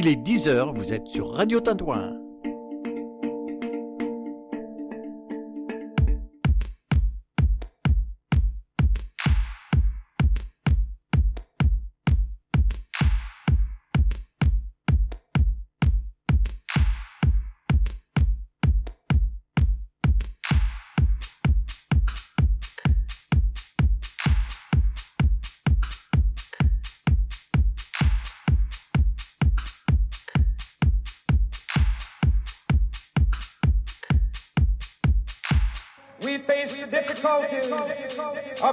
Il est 10h, vous êtes sur Radio Tintouin.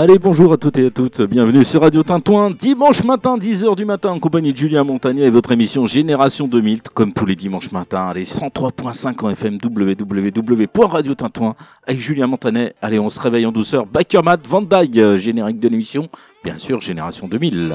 Allez, bonjour à toutes et à toutes, bienvenue sur Radio Tintouin, dimanche matin, 10h du matin, en compagnie de Julien Montagnier et votre émission Génération 2000, comme tous les dimanches matins, allez, 103.5 en FM, www.radiotintouin, avec Julien Montagnier. Allez, on se réveille en douceur, Mat, Van Dyke, euh, générique de l'émission, bien sûr, Génération 2000.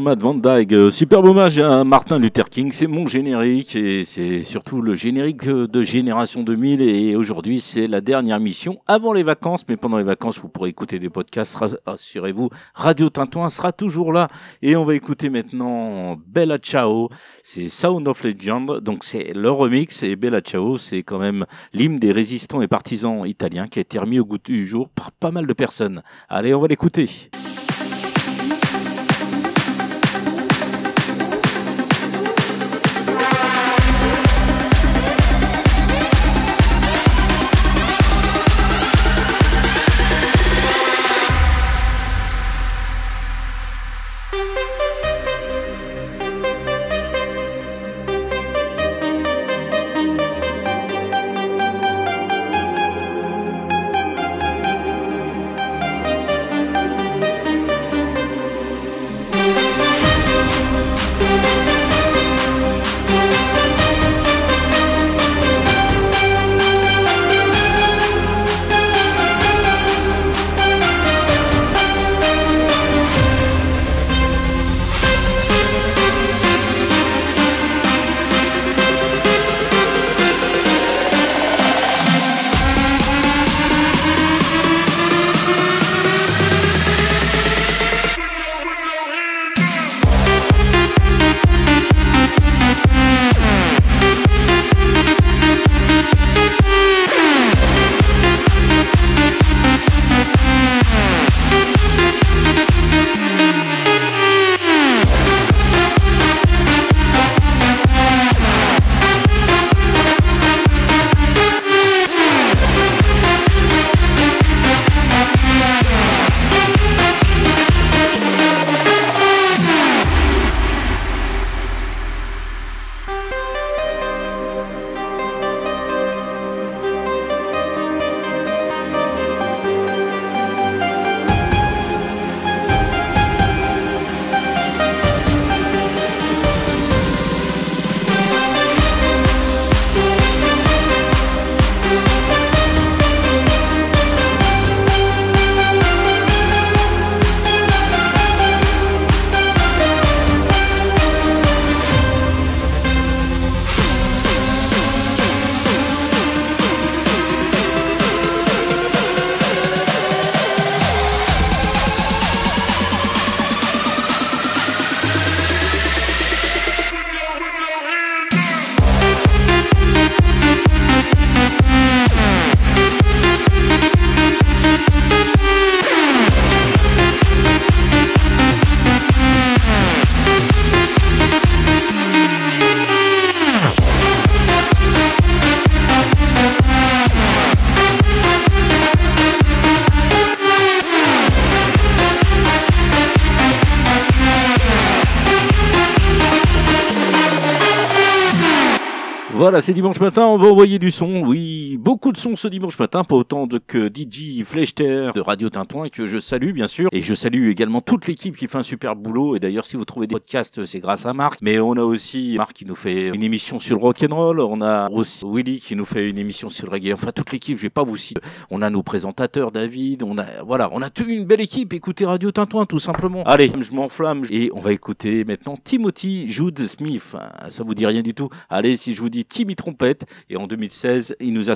Matt Van superbe hommage à Martin Luther King. C'est mon générique et c'est surtout le générique de Génération 2000. Et aujourd'hui, c'est la dernière mission avant les vacances. Mais pendant les vacances, vous pourrez écouter des podcasts. Rassurez-vous, Radio Tintouin sera toujours là. Et on va écouter maintenant Bella Ciao. C'est Sound of Legend. Donc c'est le remix. Et Bella Ciao, c'est quand même l'hymne des résistants et partisans italiens qui a été remis au goût du jour par pas mal de personnes. Allez, on va l'écouter. Voilà, c'est dimanche matin, on va envoyer du son. Oui, beaucoup de son ce dimanche matin, pas autant de que DJ Flechter de Radio Tintouin que je salue bien sûr. Et je salue également toute l'équipe qui fait un super boulot. Et d'ailleurs, si vous trouvez des podcasts, c'est grâce à Marc. Mais on a aussi Marc qui nous fait une émission sur le rock and roll. On a aussi Willy qui nous fait une émission sur le reggae. Enfin, toute l'équipe, je vais pas vous citer. On a nos présentateurs, David. On a, voilà, on a toute une belle équipe. Écoutez Radio Tintouin, tout simplement. Allez, je m'enflamme. Et on va écouter maintenant Timothy Jude Smith. Ça vous dit rien du tout. Allez, si je vous dis Timmy Trompette. Et en 2016, il nous a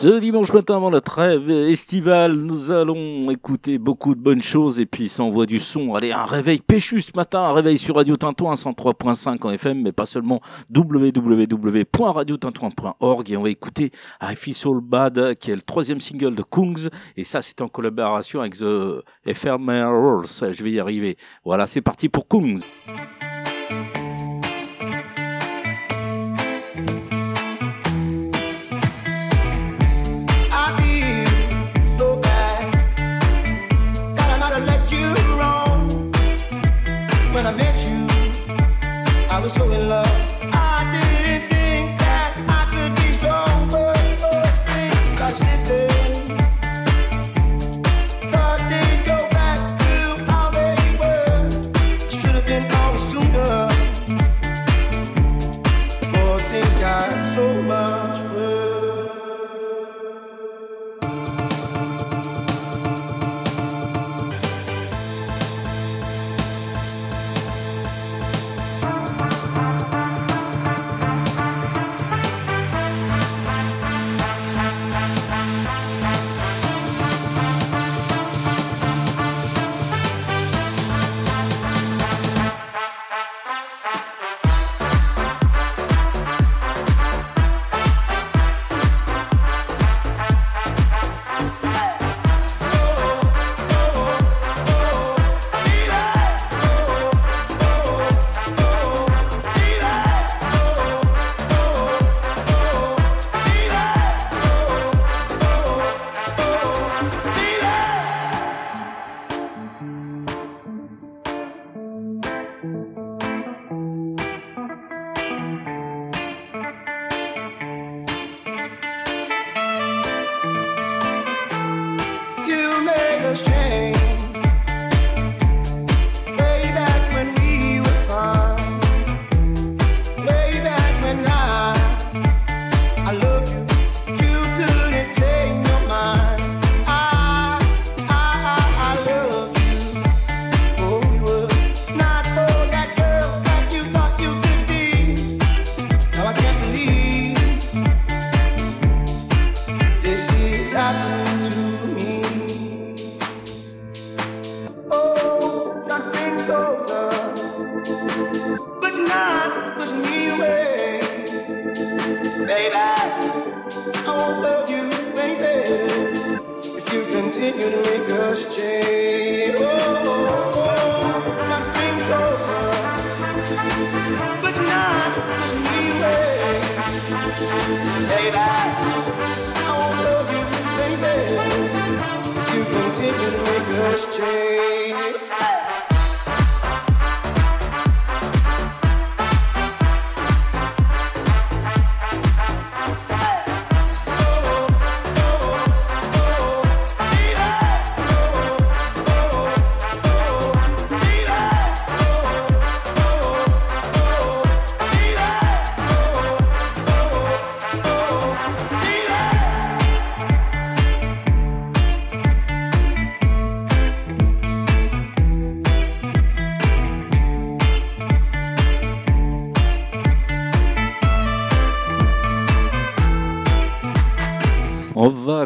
Ce dimanche matin avant la trêve estivale, nous allons écouter beaucoup de bonnes choses et puis ça envoie du son. Allez, un réveil péchu ce matin, un réveil sur Radio Tintouin 103.5 en FM, mais pas seulement www.radiotintouin.org et on va écouter I Feel Soul Bad qui est le troisième single de Kungs et ça c'est en collaboration avec The Ephemerals. Je vais y arriver. Voilà, c'est parti pour Kungs. So in love.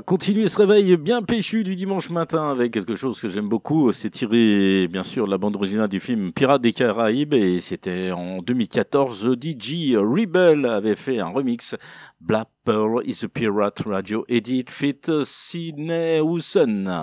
Continuer ce réveil bien péchu du dimanche matin avec quelque chose que j'aime beaucoup. C'est tiré, bien sûr, la bande originale du film Pirates des Caraïbes et c'était en 2014. DJ Rebel avait fait un remix. Black Pearl is a Pirate Radio Edit Fit Sidney Houston.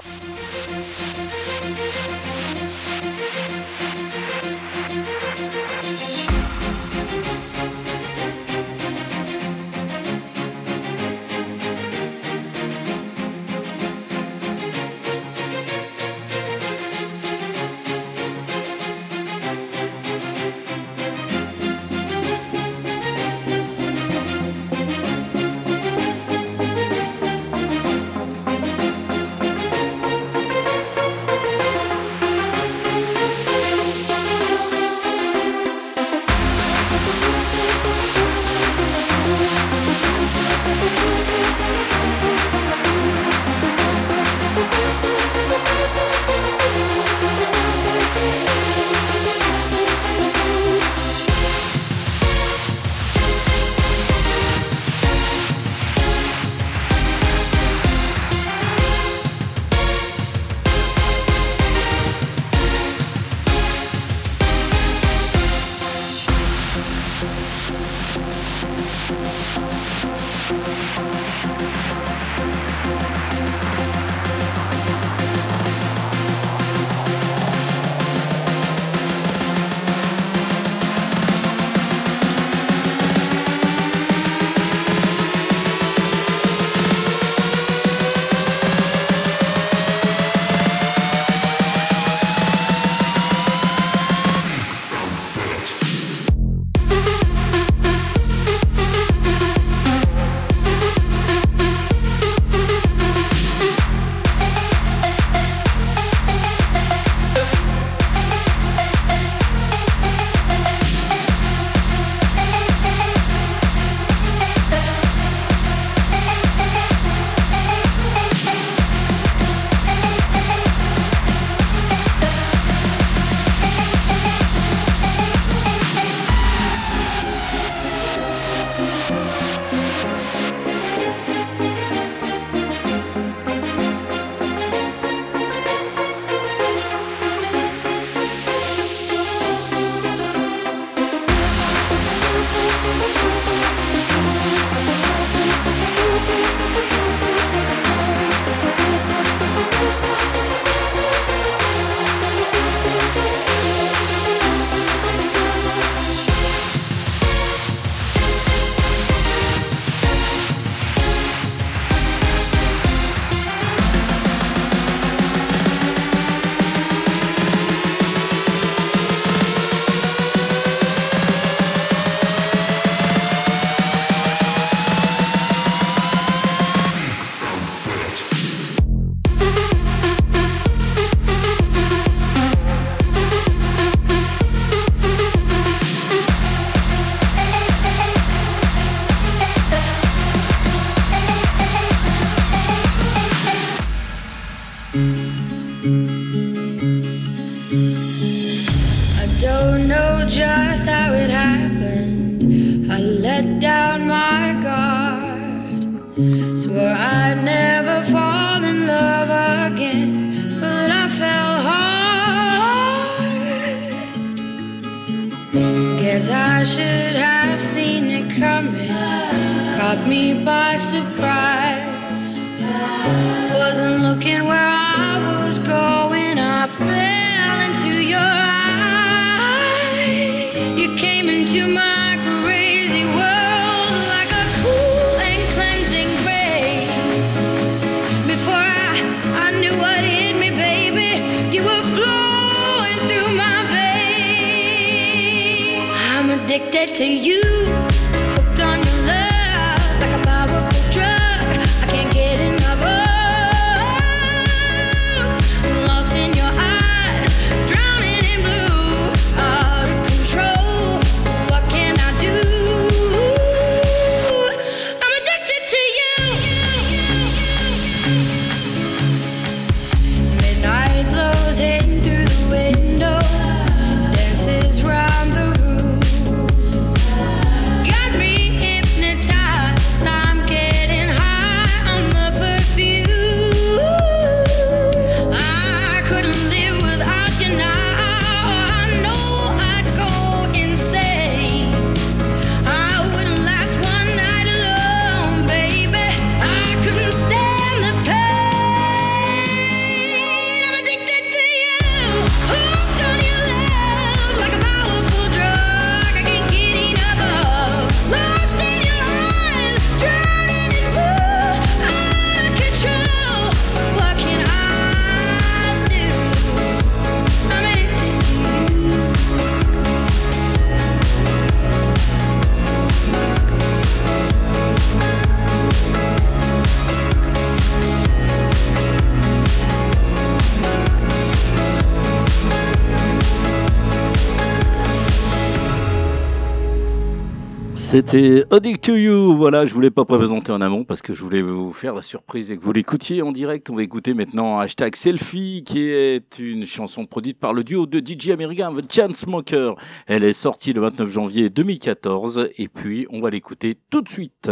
C'était Addict to You. Voilà, je voulais pas présenter en amont parce que je voulais vous faire la surprise et que vous l'écoutiez en direct. On va écouter maintenant hashtag Selfie, qui est une chanson produite par le duo de DJ américain The Chainsmokers. Elle est sortie le 29 janvier 2014 et puis on va l'écouter tout de suite.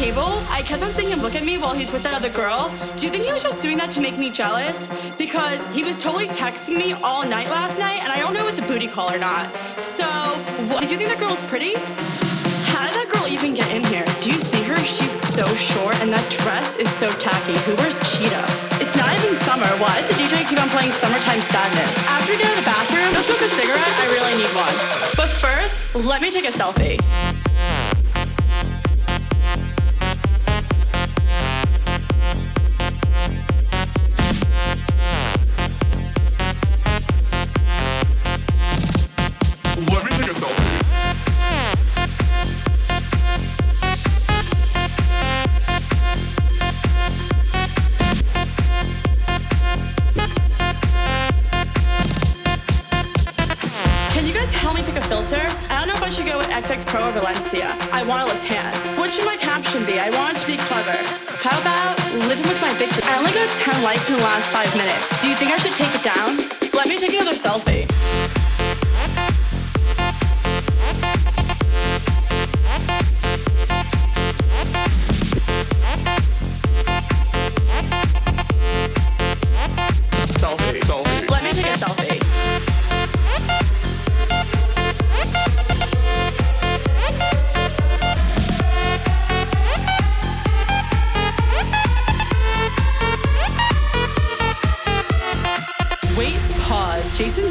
Table, I kept on seeing him look at me while he's with that other girl. Do you think he was just doing that to make me jealous? Because he was totally texting me all night last night, and I don't know if it's a booty call or not. So, what, did you think that girl was pretty? How did that girl even get in here? Do you see her? She's so short, and that dress is so tacky. Who wears cheetah? It's not even summer. Why does the DJ keep on playing Summertime Sadness? After you get out of the bathroom, go smoke a cigarette. I really need one. But first, let me take a selfie. Pro Valencia. I want to look tan. What should my caption be? I want to be clever. How about living with my bitches? I only got 10 likes in the last five minutes. Do you think I should take it down? Let me take another selfie. Selfie. Selfie.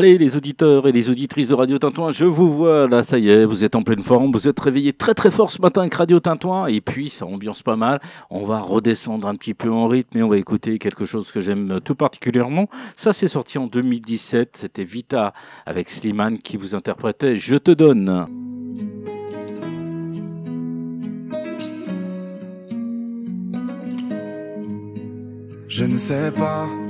Allez, les auditeurs et les auditrices de Radio Tintouin, je vous vois là, ça y est, vous êtes en pleine forme, vous êtes réveillés très très fort ce matin avec Radio Tintouin, et puis ça ambiance pas mal. On va redescendre un petit peu en rythme et on va écouter quelque chose que j'aime tout particulièrement. Ça, c'est sorti en 2017, c'était Vita avec Slimane qui vous interprétait Je te donne. Je ne sais pas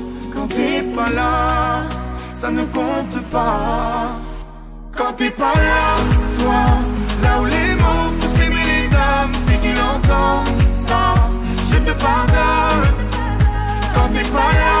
Quand t'es pas là, ça ne compte pas. Quand t'es pas là, toi, là où les mots font s'aimer les âmes, si tu l'entends, ça, je te pardonne. Quand t'es pas là,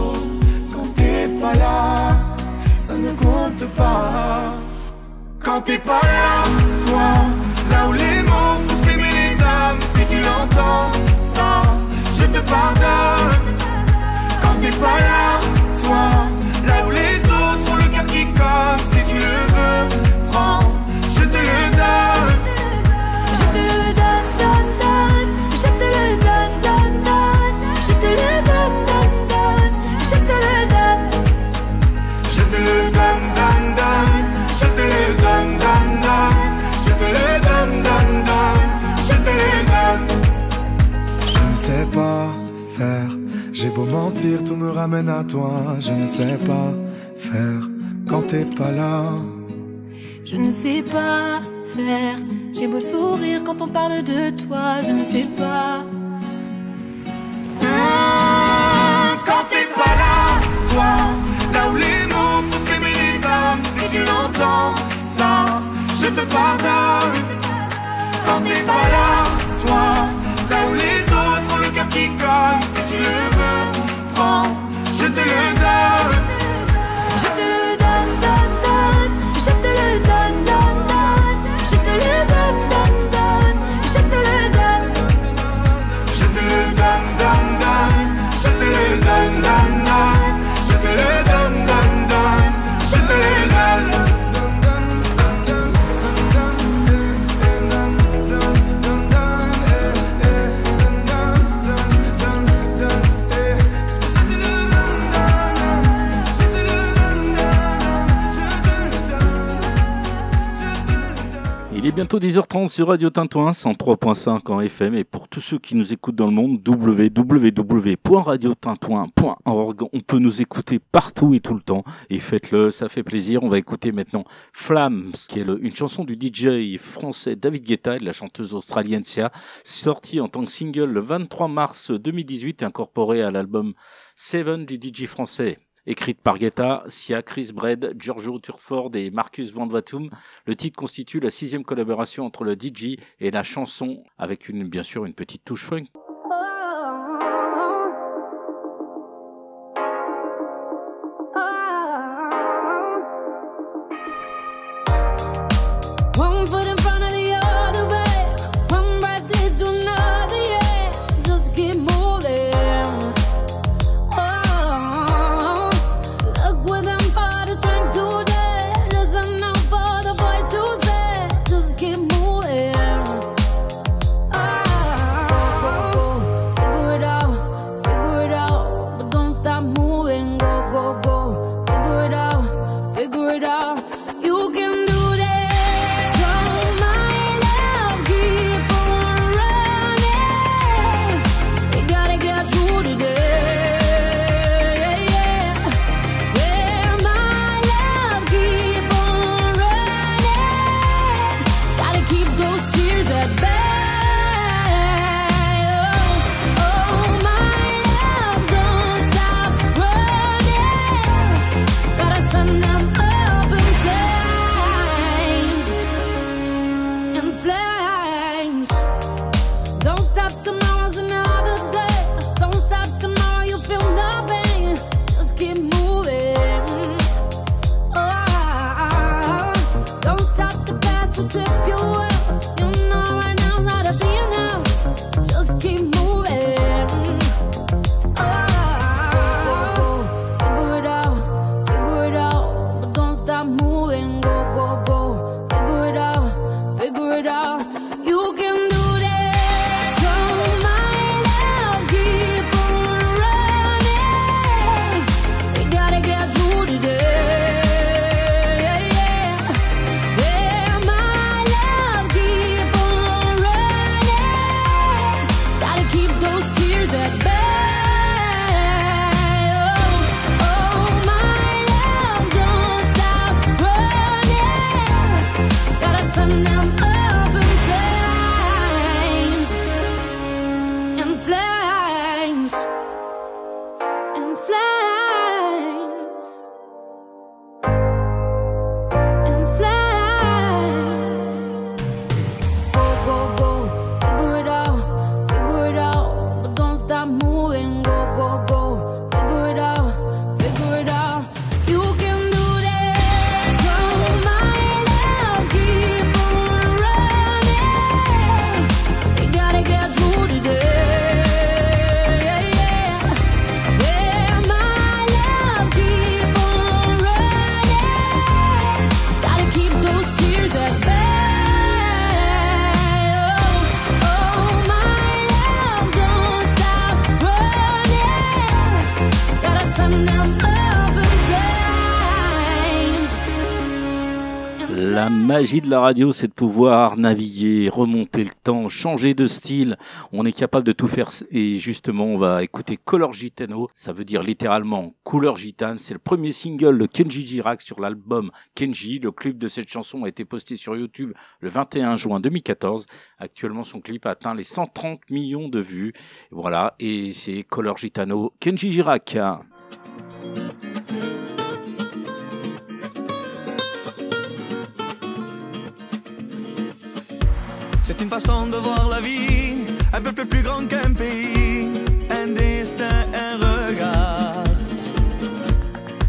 Quand t'es pas là, ça ne compte pas. Quand t'es pas là, toi, là où les mots font s'aimer les âmes, si tu l'entends, ça, je te pardonne. Quand t'es pas là, toi, là où les autres ont le cœur qui colle, si tu le veux, prends, je te le donne. Je te le donne. Beau mentir, tout me ramène à toi. Je ne sais pas faire quand t'es pas là. Je ne sais pas faire. J'ai beau sourire quand on parle de toi. Je ne sais pas. Mmh, Quand t'es pas là, toi, là où les mots font s'aimer les âmes, si tu l'entends, ça, je te pardonne. Quand t'es pas là, bientôt 10h30 sur Radio Tintouin, 103.5 en FM. Et pour tous ceux qui nous écoutent dans le monde, www.radiotintouin.org. On peut nous écouter partout et tout le temps. Et faites-le, ça fait plaisir. On va écouter maintenant Flames, qui est une chanson du DJ français David Guetta et de la chanteuse australienne Sia, sortie en tant que single le 23 mars 2018 et incorporée à l'album Seven du DJ français. Écrite par Guetta, Sia, Chris Bred, Giorgio Turford et Marcus Van Vatum, le titre constitue la sixième collaboration entre le DJ et la chanson, avec une, bien sûr une petite touche funk. La magie de la radio, c'est de pouvoir naviguer, remonter le temps, changer de style. On est capable de tout faire. Et justement, on va écouter Color Gitano. Ça veut dire littéralement couleur gitane. C'est le premier single de Kenji Girac sur l'album Kenji. Le clip de cette chanson a été posté sur YouTube le 21 juin 2014. Actuellement, son clip a atteint les 130 millions de vues. Voilà. Et c'est Color Gitano, Kenji Girac. C'est une façon de voir la vie, un peuple plus grand qu'un pays, un destin, un regard.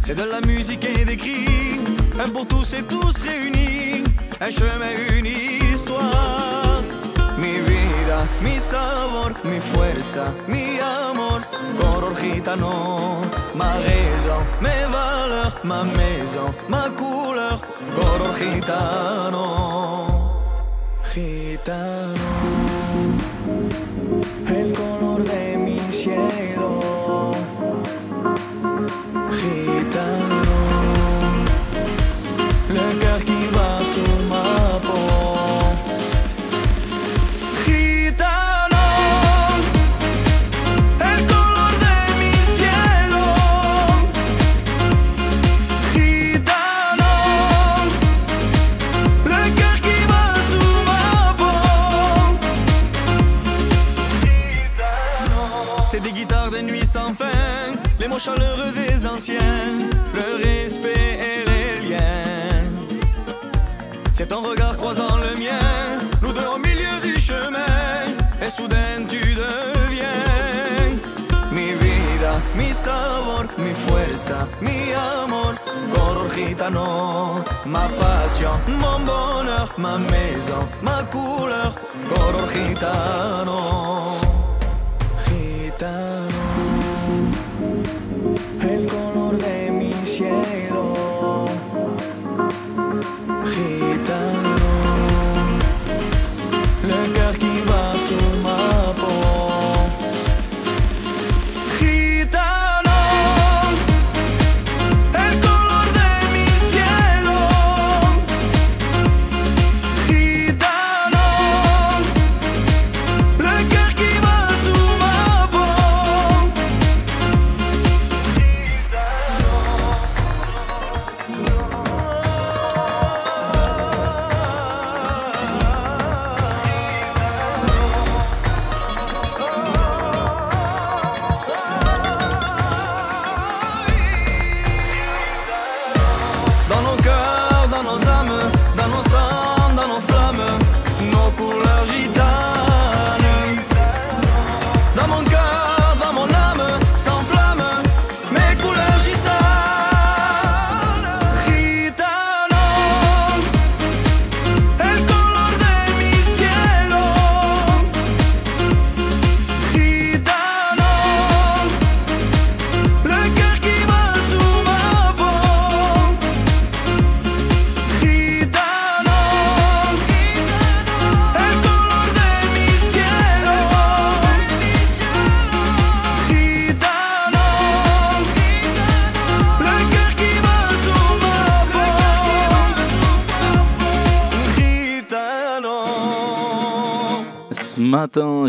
C'est de la musique et des cris, un pour tous et tous réunis, un chemin, une histoire. Mi vida, mi sabor, mi fuerza, mi amor, color gitano, ma raison, mes valeurs, ma maison, ma couleur, color gitano. Gitano, el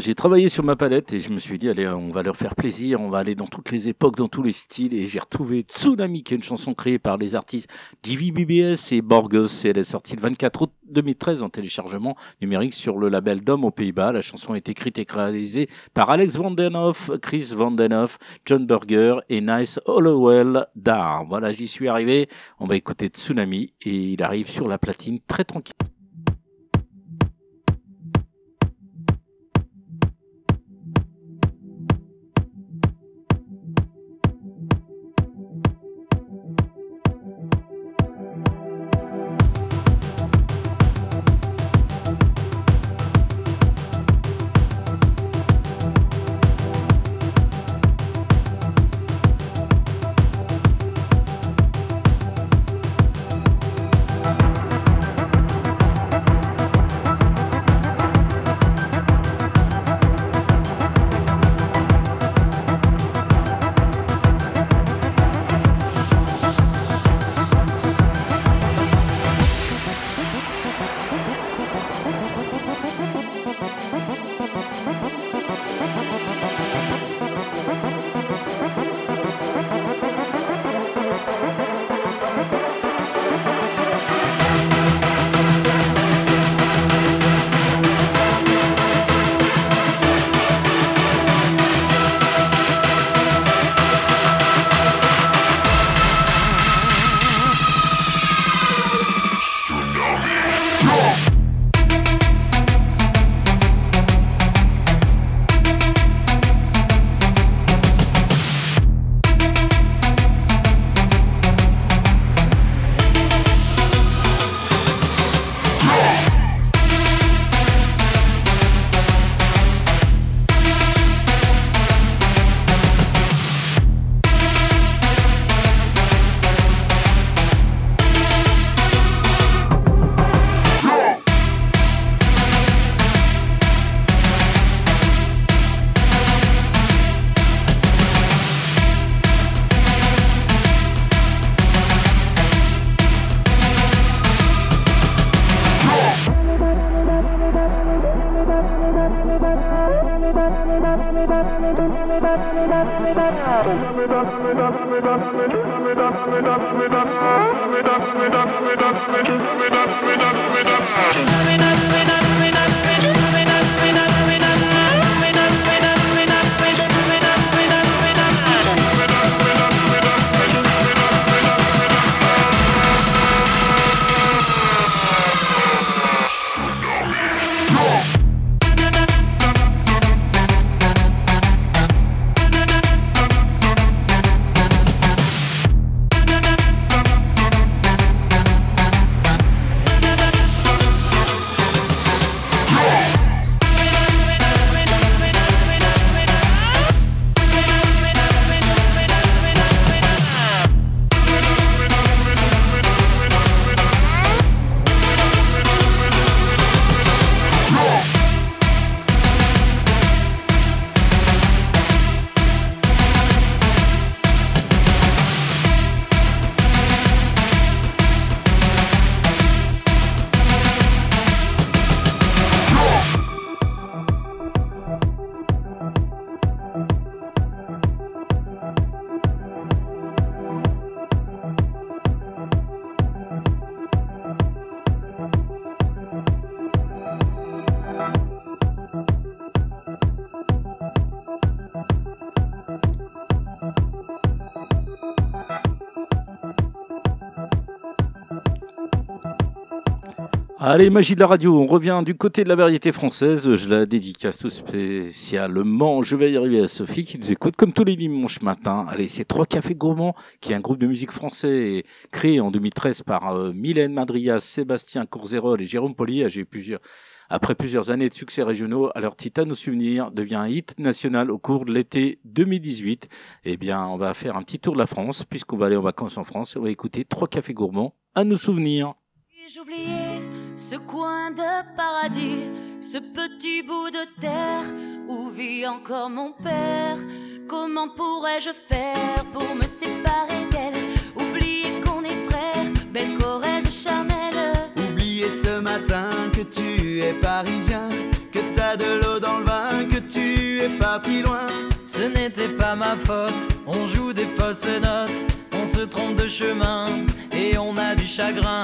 j'ai travaillé sur ma palette et je me suis dit, allez, on va leur faire plaisir, on va aller dans toutes les époques, dans tous les styles. Et j'ai retrouvé Tsunami, qui est une chanson créée par les artistes DVBBS et Borgos. Elle est sortie le 24 août 2013 en téléchargement numérique sur le label Dom aux Pays-Bas. La chanson est écrite et réalisée par Alex Vandenhoff, Chris Vandenhoff, John Burger et Nice Hollowell Dar. Voilà, j'y suis arrivé. On va écouter Tsunami et il arrive sur la platine très tranquille. Allez, magie de la radio, on revient du côté de la variété française. Je la dédicace tout spécialement. Je vais y arriver à Sophie qui nous écoute comme tous les dimanches matins. Allez, c'est Trois Cafés Gourmands, qui est un groupe de musique français créé en 2013 par euh, Mylène Madrias, Sébastien Courzerol et Jérôme. J'ai plusieurs, après plusieurs années de succès régionaux, alors Titane au souvenir devient un hit national au cours de l'été 2018. Eh bien, on va faire un petit tour de la France, puisqu'on va aller en vacances en France. On va écouter Trois Cafés Gourmands à nos souvenirs. Ce coin de paradis, ce petit bout de terre où vit encore mon père Comment pourrais-je faire pour me séparer d'elle? Oublier qu'on est frères, belle Corrèze charnelle Oublier ce matin que tu es parisien, que t'as de l'eau dans le vin, que tu es parti loin. Ce n'était pas ma faute, on joue des fausses notes, on se trompe de chemin et on a du chagrin.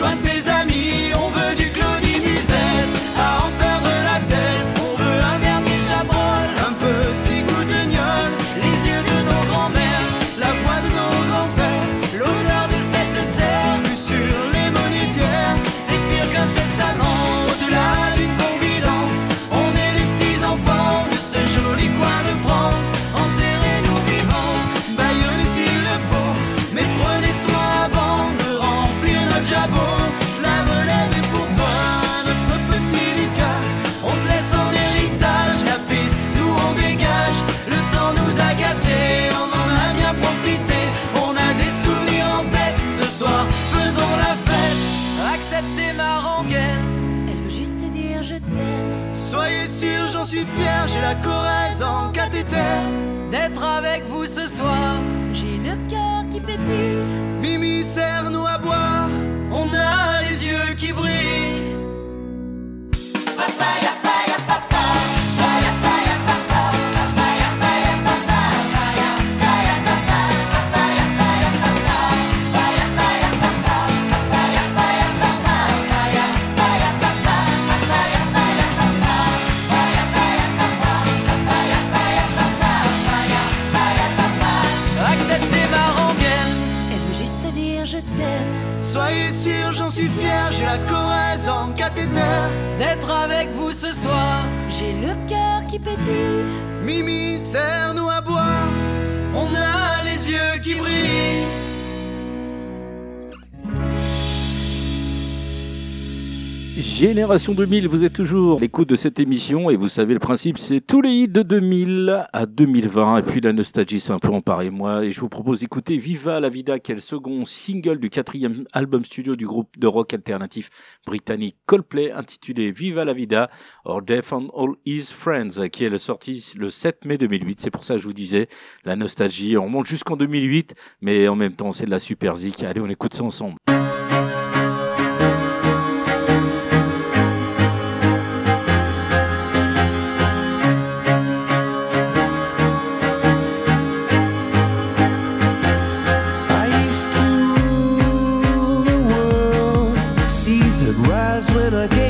mucho antes. La Corrèze en cathéter. D'être avec vous ce soir. suis fier, j'ai la Corrèze en cathéter. D'être avec vous ce soir, j'ai le cœur qui pétille. Mimi, serre-nous à boire, on a les yeux qui brillent. Génération 2000, vous êtes toujours à l'écoute de cette émission et vous savez le principe, c'est tous les hits de 2000 à 2020 et puis la nostalgie c'est un peu emparé moi et je vous propose d'écouter Viva la Vida qui est le second single du quatrième album studio du groupe de rock alternatif britannique Coldplay intitulé Viva la Vida or Death and All His Friends qui est sorti le 7 mai 2008. C'est pour ça que je vous disais la nostalgie, on monte jusqu'en 2008 mais en même temps c'est de la super zik. Allez on écoute ça ensemble. gonna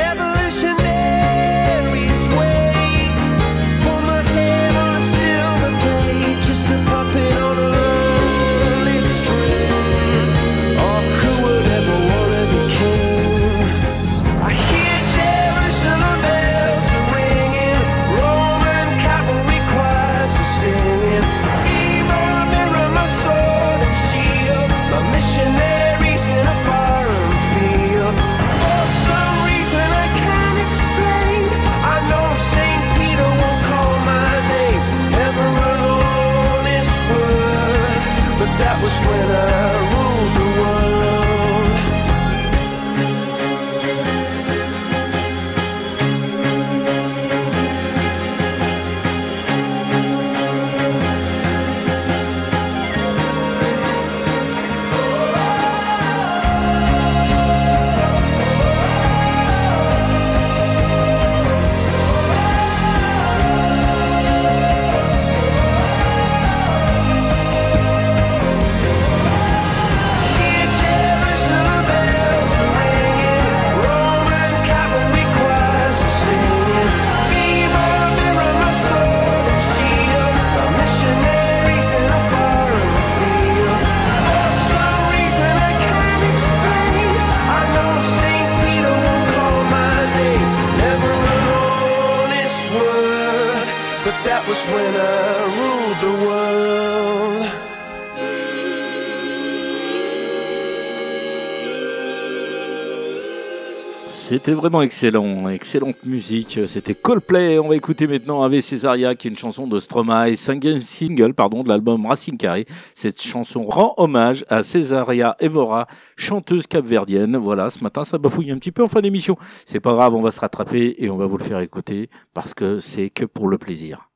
C'était vraiment excellent, excellente musique. C'était Coldplay. On va écouter maintenant Ave Cesaria, qui est une chanson de Stromae, cinquième single, pardon, de l'album Racing Carré. Cette chanson rend hommage à Cesaria Evora, chanteuse capverdienne. Voilà, ce matin, ça bafouille un petit peu en fin d'émission. C'est pas grave, on va se rattraper et on va vous le faire écouter parce que c'est que pour le plaisir.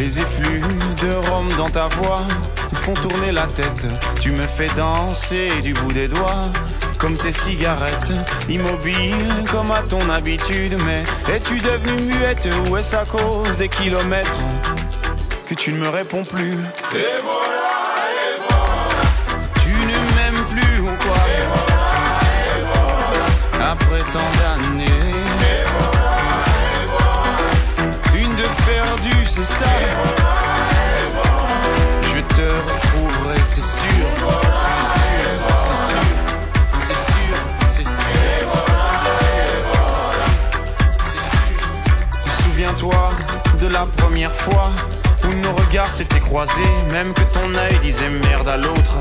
Les effluves de Rome dans ta voix font tourner la tête. Tu me fais danser du bout des doigts comme tes cigarettes. Immobile comme à ton habitude, mais es-tu devenue muette ou est-ce à cause des kilomètres que tu ne me réponds plus? Et voilà, et voilà. Tu ne m'aimes plus ou quoi? Après tant d'années. Une de perdue, c'est ça? Je te retrouverai, c'est sûr. C'est sûr, la première fois où nos regards s'étaient croisés, même que ton œil disait merde à l'autre,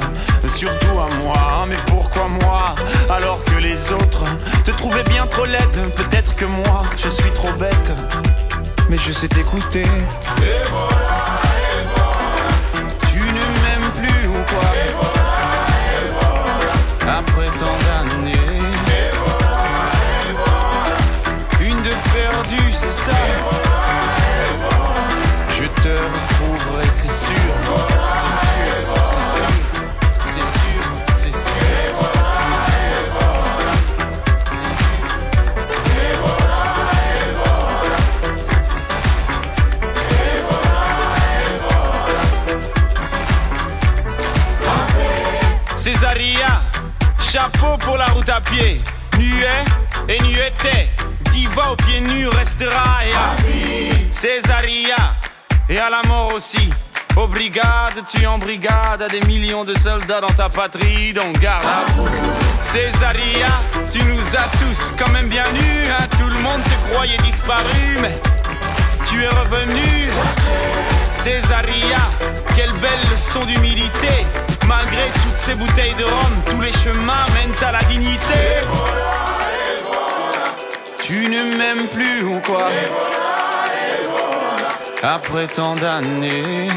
surtout à moi. Mais pourquoi moi alors que les autres te trouvaient bien trop laide? Peut-être que moi je suis trop bête, mais je sais t'écouter. Et voilà, et voilà. Tu ne m'aimes plus ou quoi? Après tant d'années. Une de perdue, c'est ça. C'est sûr. Césaria, chapeau pour la route à pied. Nuet et nueté, diva aux pieds nus restera. Césaria, et à la mort aussi. Aux brigades, tu en brigade, à des millions de soldats dans ta patrie, donc garde à vous. Césaria, tu nous as tous quand même bien nus, hein. tout le monde te croyait disparu, mais tu es revenu. Césaria, quelle belle leçon d'humilité. Malgré toutes ces bouteilles de rhum, tous les chemins mènent à la dignité. Tu ne m'aimes plus ou quoi? Après tant d'années.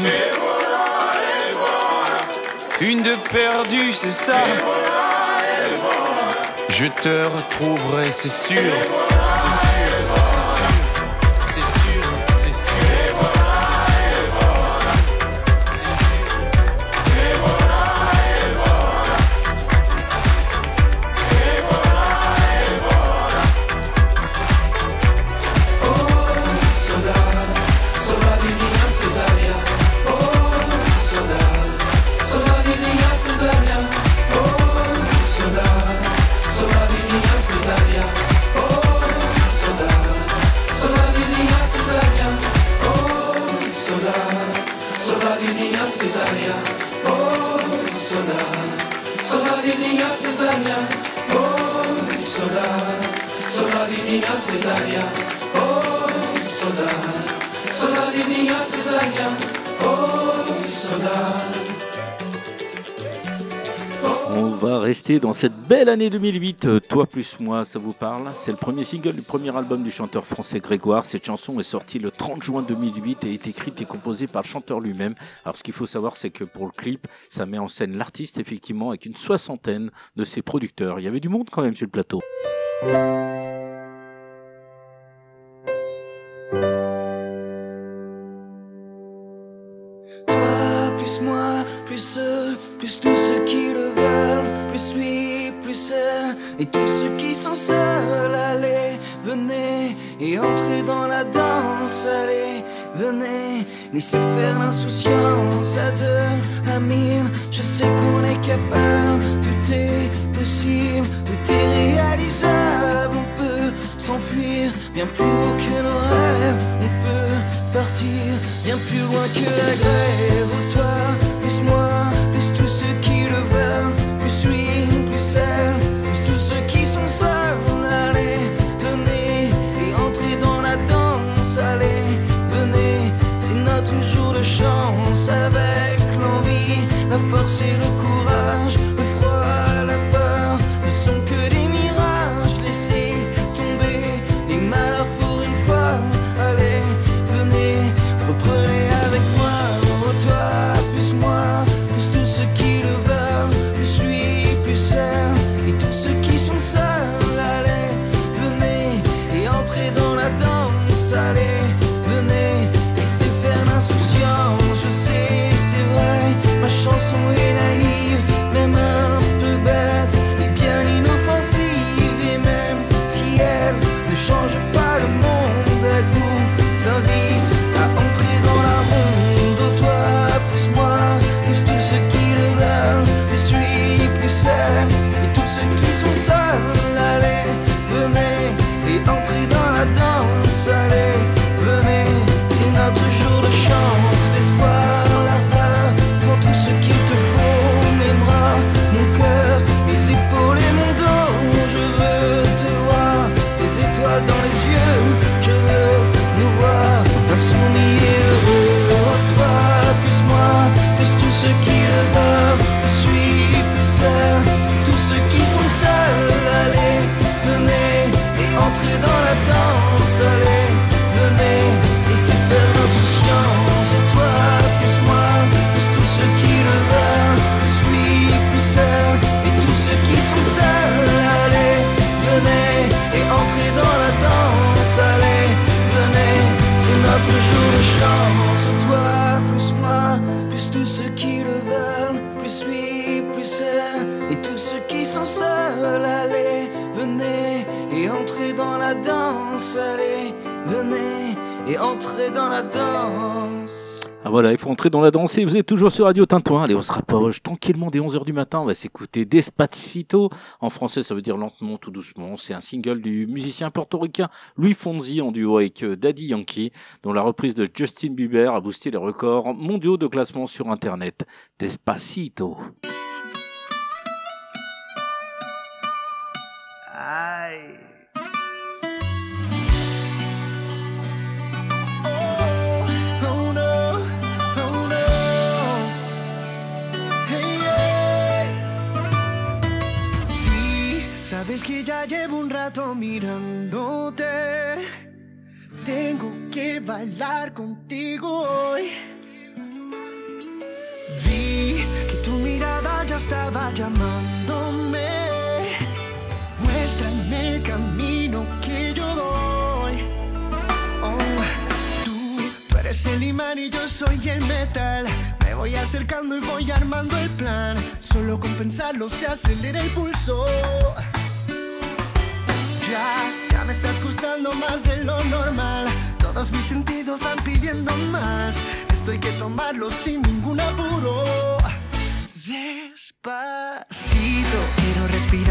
Une de perdue, c'est ça. Je te retrouverai, c'est sûr. C'est sûr, On va rester dans cette belle année 2008. euh, Toi plus moi, ça vous parle C'est le premier single du premier album du chanteur français Grégoire. Cette chanson est sortie le 30 juin 2008 et est écrite et composée par le chanteur lui-même. Alors ce qu'il faut savoir, c'est que pour le clip, ça met en scène l'artiste effectivement avec une soixantaine de ses producteurs. Il y avait du monde quand même sur le plateau. Plus moi, plus eux, plus tous ceux qui le veulent, plus lui, plus elle, et tous ceux qui sont seuls, allez, venez, et entrez dans la danse, allez, venez, laissez faire l'insouciance à deux, à je sais qu'on est capable, tout est possible, tout est réalisable, on peut s'enfuir bien plus haut que nos rêves, on peut partir bien plus loin que la grève. Oh, toi, plus moi, seuls. Allez, venez et entrez dans la danse. Allez, venez et entrez dans la danse. Ah voilà, il faut entrer dans la danse et vous êtes toujours sur Radio Tintouin. Allez, on se rapproche tranquillement des 11h du matin. On va s'écouter Despacito. En français, ça veut dire lentement, tout doucement. C'est un single du musicien portoricain Louis Fonzi en duo avec euh, Daddy Yankee, dont la reprise de Justin Bieber a boosté les records mondiaux de classement sur Internet. Despacito. Sí, sabes que ya llevo un rato mirándote. Tengo que bailar contigo hoy. Vi que tu mirada ya estaba llamándome. Muéstrame el camino que yo voy. Oh, tú, tú eres el imán y yo soy el metal. Me voy acercando y voy armando el plan. Solo con pensarlo se acelera el pulso. Ya, ya me estás gustando más de lo normal. Todos mis sentidos van pidiendo más. Esto hay que tomarlo sin ningún apuro. Despacito, quiero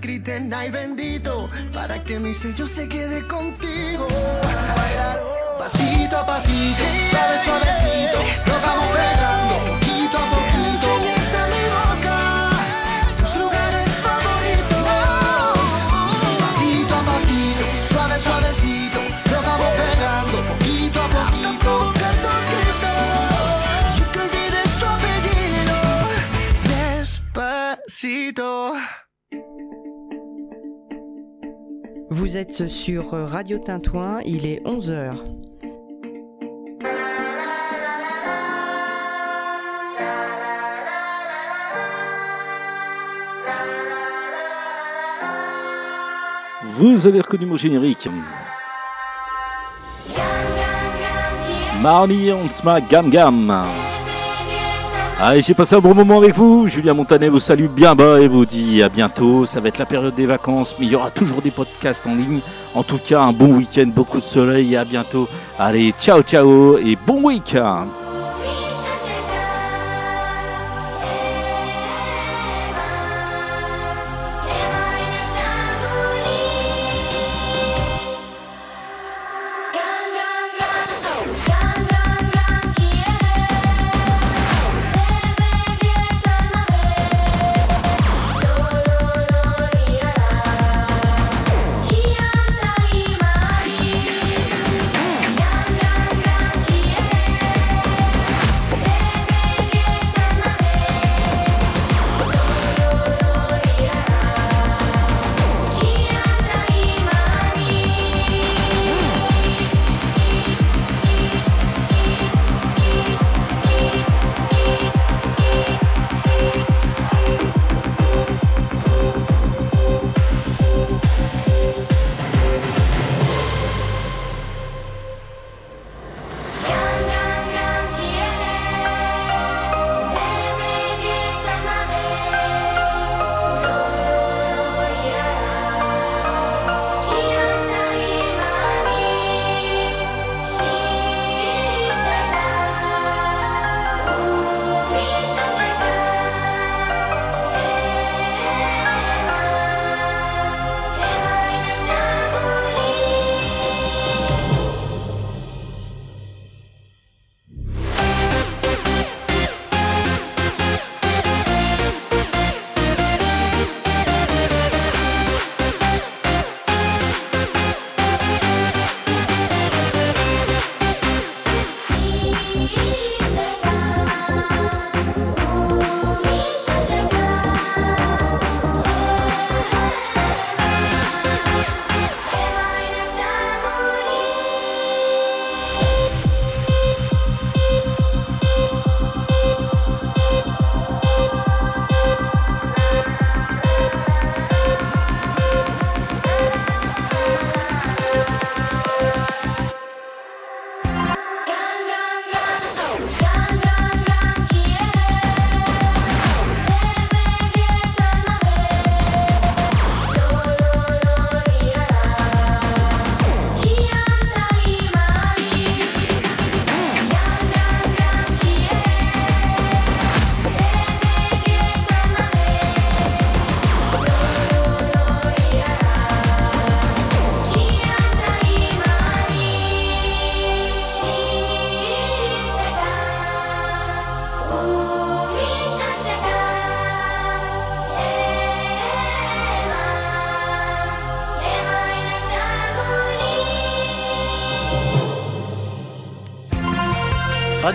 Olas griten, ay bendito. Para que mi sello se quede contigo. Vous êtes sur Radio Tintouin, il est 11h. Vous avez reconnu mon générique. Marnie Gam Gam. Allez, j'ai passé un bon moment avec vous. Julien Montanet vous salue bien bas et vous dit à bientôt. Ça va être la période des vacances, mais il y aura toujours des podcasts en ligne. En tout cas, un bon week-end, beaucoup de soleil et à bientôt. Allez, ciao ciao et bon week-end.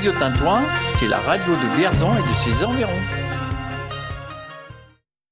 Radio Tintouin, c'est la radio de Vierzon et de ses environs.